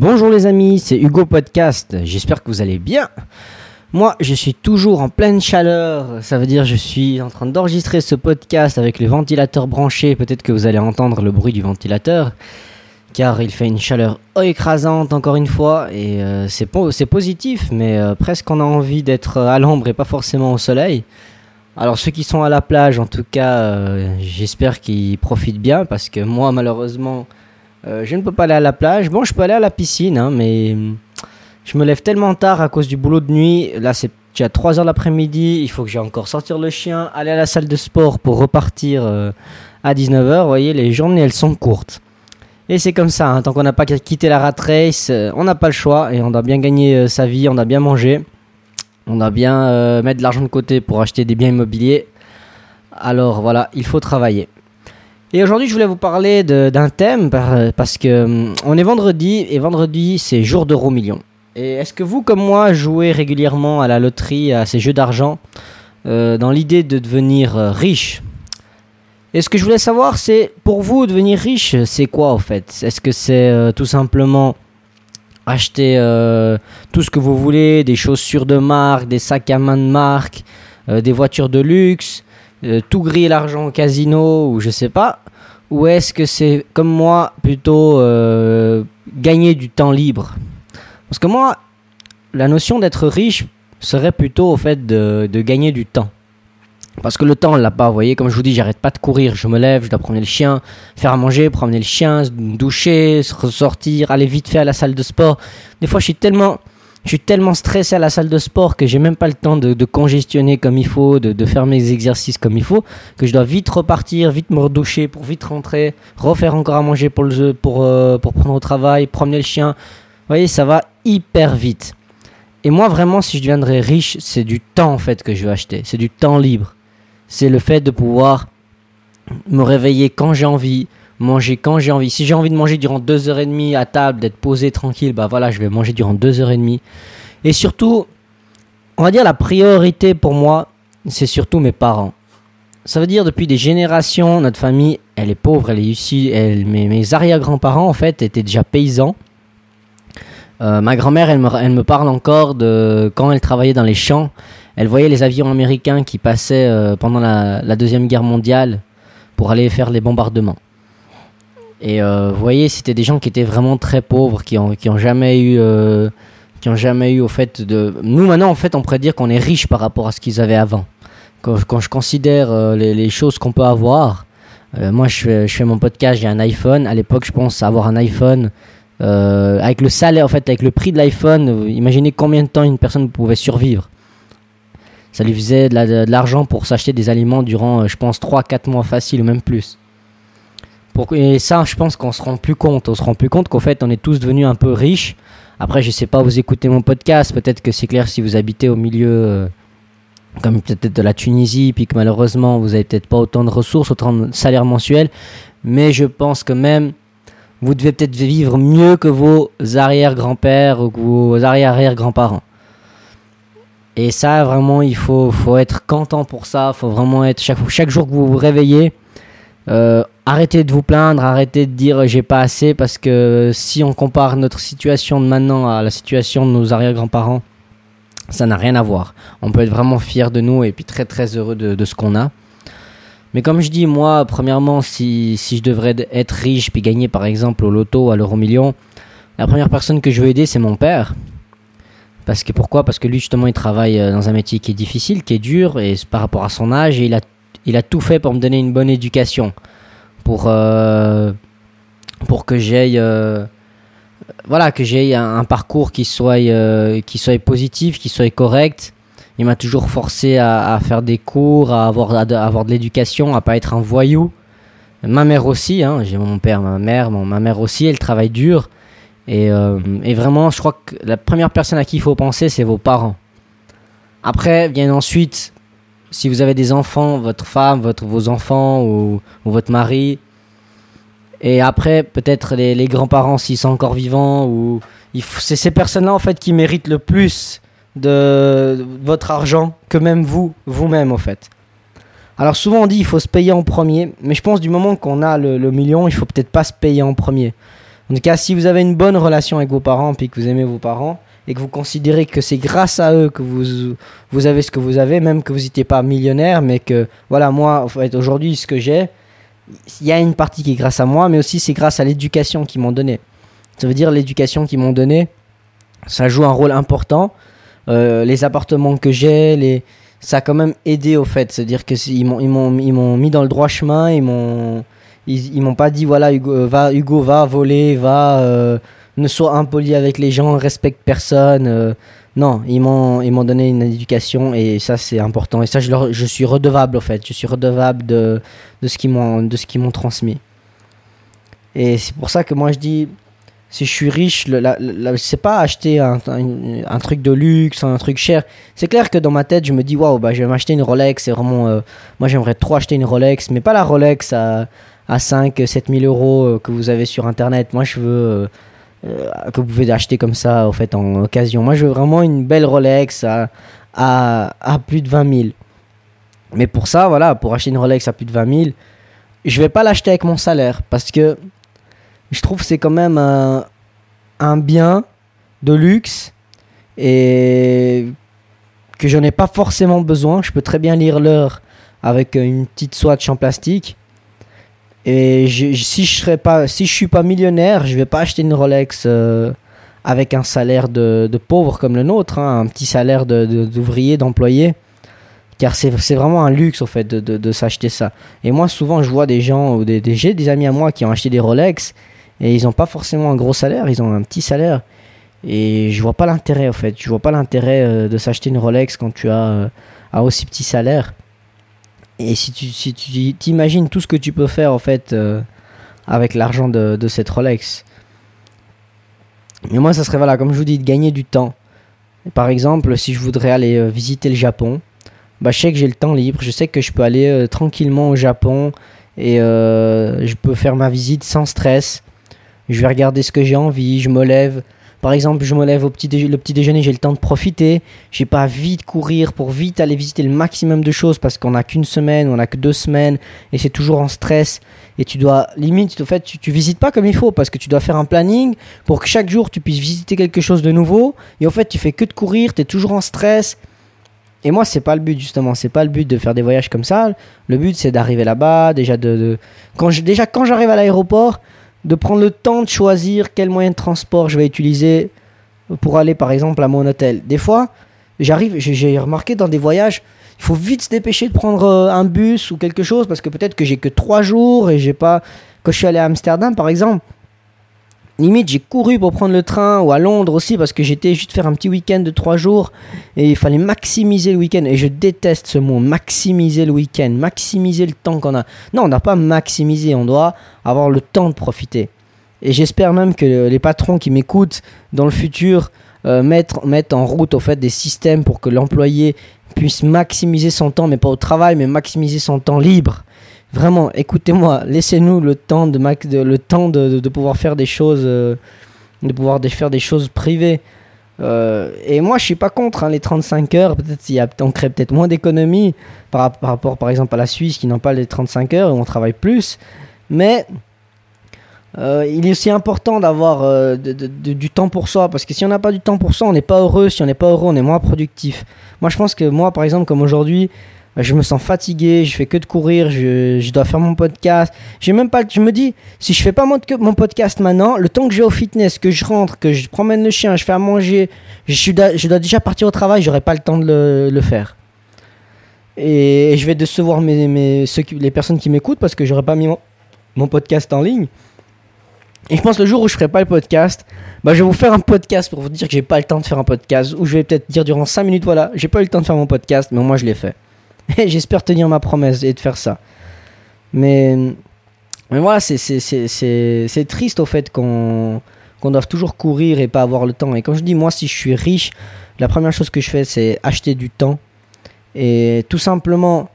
Bonjour les amis, c'est Hugo Podcast. J'espère que vous allez bien. Moi, je suis toujours en pleine chaleur. Ça veut dire je suis en train d'enregistrer ce podcast avec le ventilateur branché. Peut-être que vous allez entendre le bruit du ventilateur. Car il fait une chaleur écrasante encore une fois. Et euh, c'est positif, mais euh, presque on a envie d'être à l'ombre et pas forcément au soleil. Alors ceux qui sont à la plage, en tout cas, euh, j'espère qu'ils profitent bien. Parce que moi, malheureusement, je ne peux pas aller à la plage. Bon, je peux aller à la piscine, hein, mais je me lève tellement tard à cause du boulot de nuit. Là, c'est déjà 3 heures l'après-midi. Il faut que j'ai encore sortir le chien, aller à la salle de sport pour repartir euh, à 19h. Vous voyez, les journées, elles sont courtes. Et c'est comme ça, hein. tant qu'on n'a pas quitté la rat race, euh, on n'a pas le choix et on doit bien gagner euh, sa vie, on doit bien manger, on doit bien mettre de l'argent de côté pour acheter des biens immobiliers. Alors voilà, il faut travailler. Et aujourd'hui, je voulais vous parler d'un thème parce que hum, on est vendredi et vendredi, c'est jour d'euro million. Et est-ce que vous, comme moi, jouez régulièrement à la loterie, à ces jeux d'argent, euh, dans l'idée de devenir euh, riche? Et ce que je voulais savoir, c'est pour vous, devenir riche, c'est quoi en fait? Est-ce que c'est euh, tout simplement acheter tout ce que vous voulez, des chaussures de marque, des sacs à main de marque, des voitures de luxe, tout griller l'argent au casino ou je sais pas Ou est-ce que c'est comme moi plutôt gagner du temps libre? Parce que moi, la notion d'être riche serait plutôt au fait de, gagner du temps. Parce que le temps, on l'a pas, vous voyez, comme je vous dis, j'arrête pas de courir, je me lève, je dois promener le chien, faire à manger, promener le chien, me doucher, ressortir, aller vite fait à la salle de sport. Des fois, je suis tellement, je suis tellement stressé à la salle de sport que j'ai même pas le temps de, congestionner comme il faut, de, faire mes exercices comme il faut, que je dois vite repartir, vite me redoucher pour vite rentrer, refaire encore à manger pour, le, pour, euh, pour prendre au travail, promener le chien, vous voyez, ça va hyper vite. Et moi, vraiment, si je deviendrais riche, c'est du temps en fait que je veux acheter. C'est du temps libre. C'est le fait de pouvoir me réveiller quand j'ai envie, manger quand j'ai envie. Si j'ai envie de manger durant deux heures et demie à table, d'être posé tranquille, bah voilà, je vais manger durant deux heures et demie. Et surtout, on va dire la priorité pour moi, c'est surtout mes parents. Ça veut dire depuis des générations, notre famille, elle est pauvre, elle est ici. Elle, mes, arrière-grands-parents en fait étaient déjà paysans. Euh, ma grand-mère, elle me, elle me, parle encore de quand elle travaillait dans les champs. Elle voyait les avions américains qui passaient euh, pendant la, la, Deuxième Guerre mondiale pour aller faire les bombardements. Et euh, vous voyez, c'était des gens qui étaient vraiment très pauvres, qui ont, qui ont jamais eu, qui ont jamais eu au fait de. Nous maintenant, en fait, on pourrait dire qu'on est riche par rapport à ce qu'ils avaient avant. Quand, quand je considère les, les, choses qu'on peut avoir, moi, je fais, je fais mon podcast, j'ai un iPhone. À l'époque, je pense avoir un iPhone euh, avec le salaire, en fait, avec le prix de l'iPhone, euh, imaginez combien de temps une personne pouvait survivre. Ça lui faisait de l'argent pour s'acheter des aliments durant, euh, je pense, 3-4 mois facile ou même plus. Et ça, je pense qu'on se rend plus compte. On se rend plus compte qu'en fait, on est tous devenus un peu riches. Après, je sais pas, vous écoutez mon podcast, peut-être que c'est clair si vous habitez au milieu, comme peut-être de la Tunisie, puis que malheureusement, vous avez peut-être pas autant de ressources, autant de salaire mensuel. Mais je pense que même vous devez peut-être vivre mieux que vos arrière-grands-pères ou que vos arrière-arrière-grands-parents. Et ça, vraiment, il faut, faut être content pour ça. Faut vraiment être, chaque, chaque jour que vous vous réveillez, euh, arrêtez de vous plaindre, arrêtez de dire j'ai pas assez, parce que si on compare notre situation de maintenant à la situation de nos arrière-grands-parents, ça n'a rien à voir. On peut être vraiment fier de nous et puis très très heureux de, ce qu'on a. Mais comme je dis, moi, premièrement, si, je devrais être riche puis gagner par exemple au loto, à l'euro million, la première personne que je veux aider, c'est mon père. Parce que pourquoi? Parce que lui, justement, il travaille euh, dans un métier qui est difficile, qui est dur, et par rapport à son âge, il a, il a tout fait pour me donner une bonne éducation. Pour, euh, pour que j'aille. Euh, voilà, que j'ai un, parcours qui soit, qui soit positif, qui soit correct il m'a toujours forcé à, faire des cours, à avoir, avoir de l'éducation, à pas être un voyou. Ma mère aussi, hein, j'ai mon père, ma mère, ma mère aussi, elle travaille dur. Et, euh, et, vraiment, je crois que la première personne à qui il faut penser, c'est vos parents. Après, viennent ensuite, si vous avez des enfants, votre femme, votre, vos enfants ou, votre mari. Et après, peut-être les, les grands-parents s'ils sont encore vivants. ou C'est ces personnes-là, en fait, qui méritent le plus de votre argent que même vous, vous-même en fait. Alors souvent on dit il faut se payer en premier, mais je pense du moment qu'on a le, million, il faut peut-être pas se payer en premier. En tout cas, si vous avez une bonne relation avec vos parents, puis que vous aimez vos parents, et que vous considérez que c'est grâce à eux que vous, vous avez ce que vous avez, même que vous n'étiez pas millionnaire, mais que, voilà, moi, aujourd'hui, ce que j'ai, il y a une partie qui est grâce à moi, mais aussi c'est grâce à l'éducation qu'ils m'ont donné. Ça veut dire l'éducation qu'ils m'ont donné, ça joue un rôle important. Euh, les appartements que j'ai, ça a quand même aidé au fait. C'est-à-dire qu'ils m'ont, m'ont mis dans le droit chemin, ils m'ont, ils, m'ont pas dit voilà Hugo euh, va, Hugo va voler, va euh, ne sois impoli avec les gens, respecte personne. non, ils m'ont, ils m'ont donné une éducation et ça c'est important. Et ça je, leur, je suis redevable au fait. Je suis redevable de, de ce qu'ils m'ont, de ce qu'ils m'ont transmis. Et c'est pour ça que moi je dis si je suis riche, le, c'est pas acheter un, un, truc de luxe, un truc cher. C'est clair que dans ma tête, je me dis, waouh, bah, je vais m'acheter une Rolex. C'est vraiment. Euh, moi, j'aimerais trop acheter une Rolex, mais pas la Rolex à, à 5, 7 000 euros euh, que vous avez sur internet. Moi, je veux. Euh, que vous pouvez acheter comme ça, au fait, en occasion. Moi, je veux vraiment une belle Rolex à, plus de 20 000. Mais pour ça, voilà, pour acheter une Rolex à plus de 20 000, je vais pas l'acheter avec mon salaire parce que je trouve c'est quand même un, un, bien de luxe et que je n'ai pas forcément besoin. Je peux très bien lire l'heure avec une petite swatch en plastique. Et si je serais pas, si je suis pas millionnaire, je vais pas acheter une Rolex euh, avec un salaire de, de, pauvre comme le nôtre, hein, un petit salaire d'ouvrier, de, d'employé. Car c'est vraiment un luxe au fait de, de s'acheter ça. Et moi souvent je vois des gens ou des, des j'ai des amis à moi qui ont acheté des Rolex et ils n'ont pas forcément un gros salaire, ils ont un petit salaire. Et je vois pas l'intérêt en fait. Je vois pas l'intérêt euh, de s'acheter une Rolex quand tu as euh, aussi petit salaire. Et si tu si t'imagines tout ce que tu peux faire en fait euh, avec l'argent de, cette Rolex. Mais moi ça serait voilà comme je vous dis de gagner du temps. Par exemple si je voudrais aller visiter le Japon, bah je sais que j'ai le temps libre, je sais que je peux aller tranquillement au Japon et je peux faire ma visite sans stress je vais regarder ce que j'ai envie, je me lève. Par exemple, je me lève au petit le petit déjeuner, j'ai le temps de profiter. J'ai pas vite courir pour vite aller visiter le maximum de choses parce qu'on a qu'une semaine, on a que deux semaines et c'est toujours en stress. Et tu dois, limite, en fait, tu, tu visites pas comme il faut parce que tu dois faire un planning pour que chaque jour tu puisses visiter quelque chose de nouveau. Et en fait, tu fais que de courir, tu es toujours en stress. Et moi, c'est pas le but justement, c'est pas le but de faire des voyages comme ça. Le but, c'est d'arriver là-bas, déjà de, quand déjà quand j'arrive à l'aéroport, de prendre le temps de choisir quel moyen de transport je vais utiliser pour aller par exemple à mon hôtel. Des fois, j'arrive, j'ai remarqué dans des voyages, il faut vite se dépêcher de prendre euh, un bus ou quelque chose parce que peut-être que j'ai que trois jours et j'ai pas. Quand je suis allé à Amsterdam par exemple, limite j'ai couru pour prendre le train ou à Londres aussi parce que j'étais juste faire un petit week-end de trois jours et il fallait maximiser le week-end. Et je déteste ce mot maximiser le week-end maximiser le temps qu'on a. Non on n'a pas maximiser on doit avoir le temps de profiter. Et j'espère même que les patrons qui m'écoutent dans le futur euh, mettent, mettent en route au fait des systèmes pour que l'employé puisse maximiser son temps mais pas au travail mais maximiser son temps libre Vraiment, écoutez-moi, laissez-nous le temps de, le temps de, de, pouvoir faire des choses, euh, de pouvoir faire des choses privées. Euh, et moi, je suis pas contre hein, les 35 heures. Peut-être y on crée peut-être moins d'économies par, par, rapport, par exemple, à la Suisse qui n'ont pas les 35 heures où on travaille plus. Mais euh, il est aussi important d'avoir du temps pour soi parce que si on n'a pas du temps pour soi, on n'est pas heureux. Si on n'est pas heureux, on est moins productif. Moi, je pense que moi, par exemple, comme aujourd'hui, je me sens fatigué, je fais que de courir, je, dois faire mon podcast. J'ai même pas, je me dis, si je fais pas mon, podcast maintenant, le temps que j'ai au fitness, que je rentre, que je promène le chien, je fais à manger, je, suis, je dois déjà partir au travail, j'aurai pas le temps de le, faire. Et, je vais décevoir mes, les personnes qui m'écoutent parce que j'aurai pas mis mon, podcast en ligne. Et je pense le jour où je ferai pas le podcast, bah je vais vous faire un podcast pour vous dire que j'ai pas le temps de faire un podcast. Ou je vais peut-être dire durant 5 minutes, voilà, j'ai pas eu le temps de faire mon podcast, mais moi je l'ai fait. J'espère tenir ma promesse et de faire ça. Mais, mais voilà, c'est triste au fait qu'on qu'on doive toujours courir et pas avoir le temps. Et quand je dis moi, si je suis riche, la première chose que je fais, c'est acheter du temps. Et tout simplement,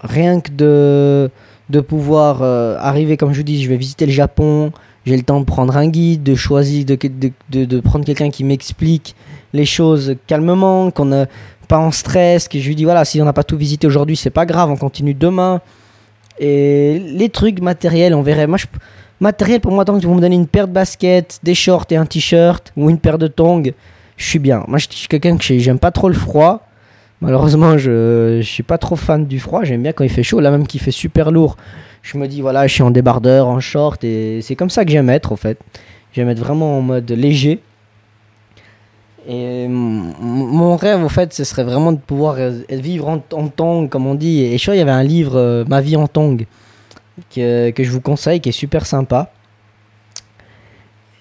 rien que de, de pouvoir euh, arriver, comme je vous dis, je vais visiter le Japon, j'ai le temps de prendre un guide, de choisir, de, de, de, prendre quelqu'un qui m'explique les choses calmement, qu'on a pas en stress, que je lui dis voilà, si on n'a pas tout visité aujourd'hui, c'est pas grave, on continue demain. Et les trucs matériels, on verrait. Moi, Matériel pour moi, tant que vous me donnez une paire de baskets, des shorts et un t-shirt ou une paire de tongs, je suis bien. Moi, je suis quelqu'un que j'aime pas trop le froid. Malheureusement, je, je suis pas trop fan du froid. J'aime bien quand il fait chaud. Là, même qu'il fait super lourd, je me dis, voilà, je suis en débardeur, en short. Et c'est comme ça que j'aime être, en fait. J'aime être vraiment en mode léger. Et mon rêve, en fait, ce serait vraiment de pouvoir vivre en, en tong, comme on dit. Et je crois qu'il y avait un livre, euh, Ma vie en tong, que, que je vous conseille, qui est super sympa.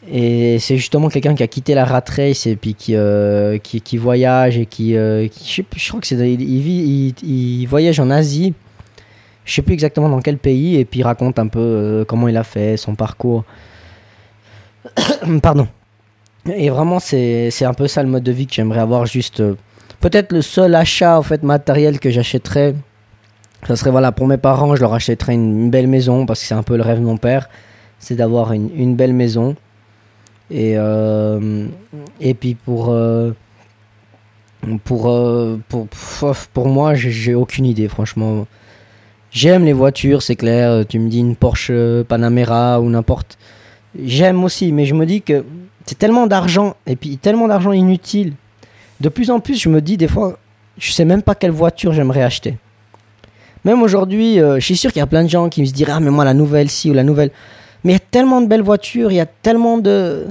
Et c'est justement quelqu'un qui a quitté la rat race et puis qui, euh, qui, voyage et qui, euh, je, crois que c'est il, il, il, voyage en Asie. Je sais plus exactement dans quel pays et puis il raconte un peu euh, comment il a fait son parcours. Pardon. Et vraiment c'est un peu ça le mode de vie que j'aimerais avoir juste peut-être le seul achat en fait matériel que j'achèterais ça serait voilà pour mes parents, je leur achèterais une, une belle maison parce que c'est un peu le rêve de mon père, c'est d'avoir une, une belle maison et, euh, et puis pour, euh, pour, euh, pour, pour, moi, j'ai aucune idée, franchement. J'aime les voitures, c'est clair. Tu me dis une Porsche Panamera ou n'importe. J'aime aussi, mais je me dis que c'est tellement d'argent et puis tellement d'argent inutile. De plus en plus, je me dis des fois, je sais même pas quelle voiture j'aimerais acheter. Même aujourd'hui, je suis sûr qu'il y a plein de gens qui me se Ah, mais moi, la nouvelle ci ou la nouvelle. Mais il y a tellement de belles voitures, il y a tellement de,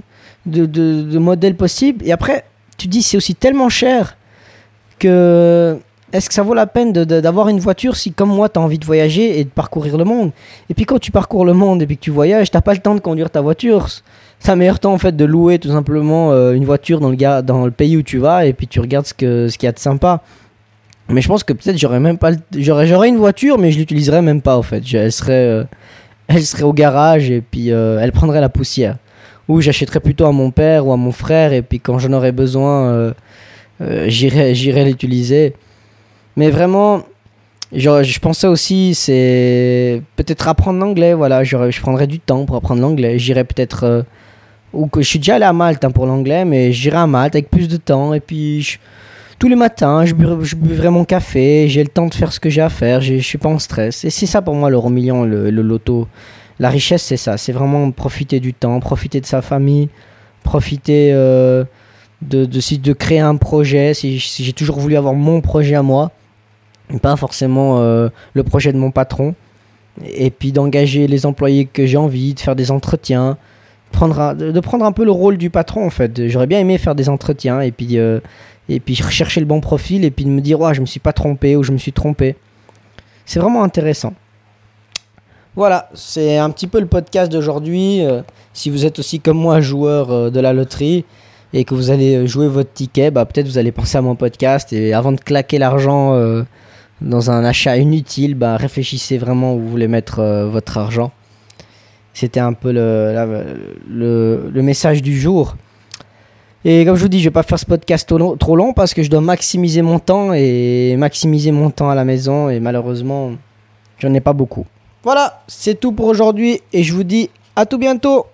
de, modèles possibles. Et après, tu dis c'est aussi tellement cher que est-ce que ça vaut la peine d'avoir une voiture si, comme moi, tu as envie de voyager et de parcourir le monde? Et puis quand tu parcours le monde et puis que tu voyages, t'as pas le temps de conduire ta voiture. C'est un meilleur temps en fait de louer tout simplement euh, une voiture dans le, dans le pays où tu vas et puis tu regardes ce qu'il ce y a de sympa. Mais je pense que peut-être j'aurais même pas j'aurais une voiture mais je l'utiliserais même pas en fait. Elle serait euh, elle serait au garage et puis euh, elle prendrait la poussière. Ou j'achèterais plutôt à mon père ou à mon frère et puis quand j'en aurais besoin, euh, euh, j'irais l'utiliser. Mais vraiment, je, je pensais aussi, c'est peut-être apprendre l'anglais. Voilà, je prendrais du temps pour apprendre l'anglais. J'irais peut-être. ou que je suis déjà allé à Malte hein, pour l'anglais, mais j'irai à Malte avec plus de temps et puis tous les matins, je, buvrai, mon café, j'ai le temps de faire ce que j'ai à faire, je suis pas en stress. Et c'est ça pour moi l'euro million, le, loto. La richesse, c'est ça, c'est vraiment profiter du temps, profiter de sa famille, profiter euh, de, de, de, créer un projet. Si, j'ai toujours voulu avoir mon projet à moi, pas forcément euh, le projet de mon patron. Et puis d'engager les employés que j'ai envie, de faire des entretiens, prendre de, prendre un peu le rôle du patron en fait. J'aurais bien aimé faire des entretiens et puis euh, et puis rechercher le bon profil et puis de me dire ouais, je me suis pas trompé ou je me suis trompé. C'est vraiment intéressant. Voilà, c'est un petit peu le podcast d'aujourd'hui. Euh, si vous êtes aussi comme moi joueur euh, de la loterie et que vous allez jouer votre ticket, bah peut-être vous allez penser à mon podcast et avant de claquer l'argent euh, dans un achat inutile, bah réfléchissez vraiment où vous voulez mettre votre argent. C'était un peu le, le message du jour. Et comme je vous dis, je vais pas faire ce podcast trop long, parce que je dois maximiser mon temps et maximiser mon temps à la maison et malheureusement, j'en ai pas beaucoup. Voilà, c'est tout pour aujourd'hui et je vous dis à tout bientôt.